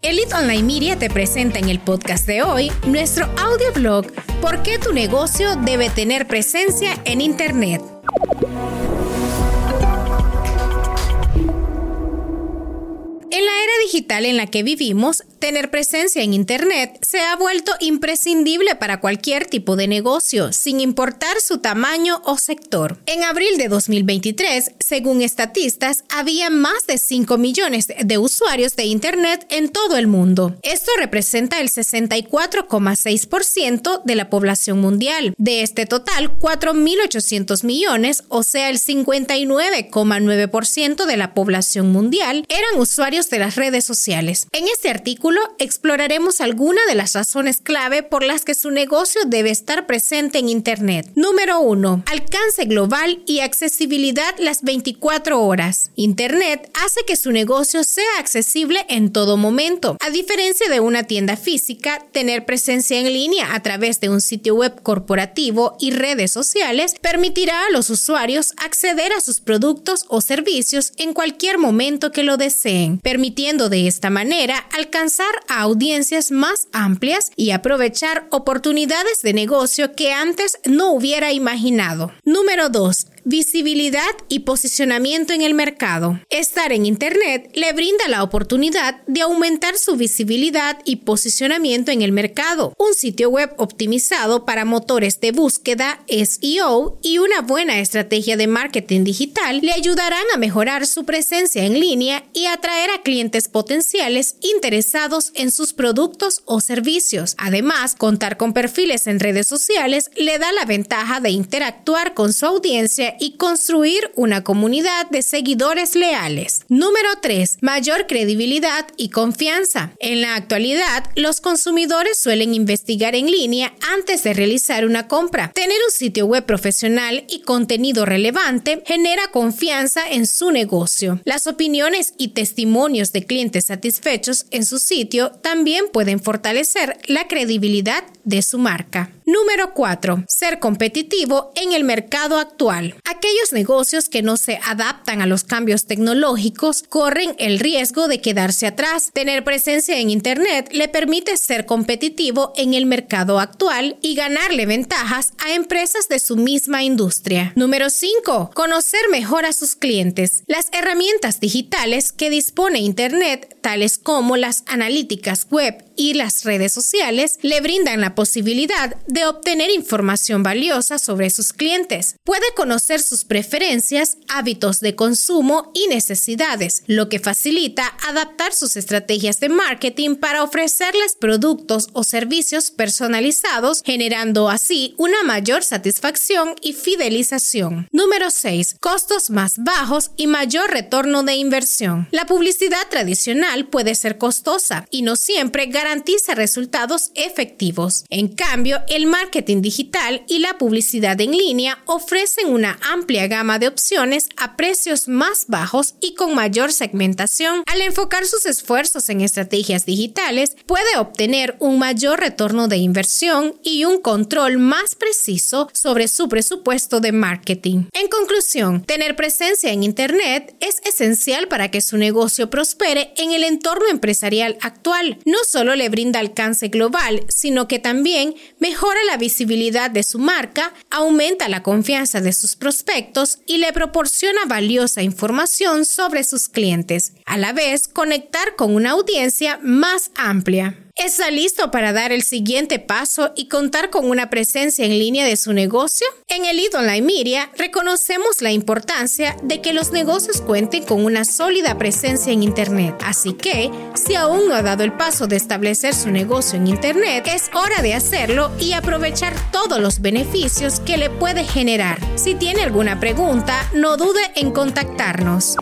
Elite Online Media te presenta en el podcast de hoy nuestro audioblog ¿Por qué tu negocio debe tener presencia en Internet? En la era digital en la que vivimos, tener presencia en Internet se ha vuelto imprescindible para cualquier tipo de negocio, sin importar su tamaño o sector. En abril de 2023, según estatistas, había más de 5 millones de usuarios de Internet en todo el mundo. Esto representa el 64,6% de la población mundial. De este total, 4.800 millones, o sea, el 59,9% de la población mundial, eran usuarios de las redes sociales. En este artículo exploraremos algunas de las razones clave por las que su negocio debe estar presente en Internet. Número 1. Alcance global y accesibilidad las 24 horas. Internet hace que su negocio sea accesible en todo momento. A diferencia de una tienda física, tener presencia en línea a través de un sitio web corporativo y redes sociales permitirá a los usuarios acceder a sus productos o servicios en cualquier momento que lo deseen, permitiendo de esta manera alcanzar a audiencias más amplias y aprovechar oportunidades de negocio que antes no hubiera imaginado. Número 2 visibilidad y posicionamiento en el mercado. Estar en Internet le brinda la oportunidad de aumentar su visibilidad y posicionamiento en el mercado. Un sitio web optimizado para motores de búsqueda, SEO y una buena estrategia de marketing digital le ayudarán a mejorar su presencia en línea y atraer a clientes potenciales interesados en sus productos o servicios. Además, contar con perfiles en redes sociales le da la ventaja de interactuar con su audiencia y construir una comunidad de seguidores leales. Número 3. Mayor credibilidad y confianza. En la actualidad, los consumidores suelen investigar en línea antes de realizar una compra. Tener un sitio web profesional y contenido relevante genera confianza en su negocio. Las opiniones y testimonios de clientes satisfechos en su sitio también pueden fortalecer la credibilidad de su marca. Número 4. Ser competitivo en el mercado actual. Aquellos negocios que no se adaptan a los cambios tecnológicos corren el riesgo de quedarse atrás. Tener presencia en Internet le permite ser competitivo en el mercado actual y ganarle ventajas a empresas de su misma industria. Número 5. Conocer mejor a sus clientes. Las herramientas digitales que dispone Internet, tales como las analíticas web y las redes sociales, le brindan la posibilidad de obtener información valiosa sobre sus clientes. Puede conocer sus preferencias, hábitos de consumo y necesidades, lo que facilita adaptar sus estrategias de marketing para ofrecerles productos o servicios personalizados, generando así una mayor satisfacción y fidelización. Número 6. Costos más bajos y mayor retorno de inversión. La publicidad tradicional puede ser costosa y no siempre garantiza resultados efectivos. En cambio, el marketing digital y la publicidad en línea ofrecen una amplia gama de opciones a precios más bajos y con mayor segmentación. Al enfocar sus esfuerzos en estrategias digitales, puede obtener un mayor retorno de inversión y un control más preciso sobre su presupuesto de marketing. En conclusión, tener presencia en Internet es esencial para que su negocio prospere en el entorno empresarial actual. No solo le brinda alcance global, sino que también mejora la visibilidad de su marca, aumenta la confianza de sus prospectos y le proporciona valiosa información sobre sus clientes, a la vez conectar con una audiencia más amplia. ¿Está listo para dar el siguiente paso y contar con una presencia en línea de su negocio? En Elite Online Media reconocemos la importancia de que los negocios cuenten con una sólida presencia en Internet. Así que, si aún no ha dado el paso de establecer su negocio en Internet, es hora de hacerlo y aprovechar todos los beneficios que le puede generar. Si tiene alguna pregunta, no dude en contactarnos.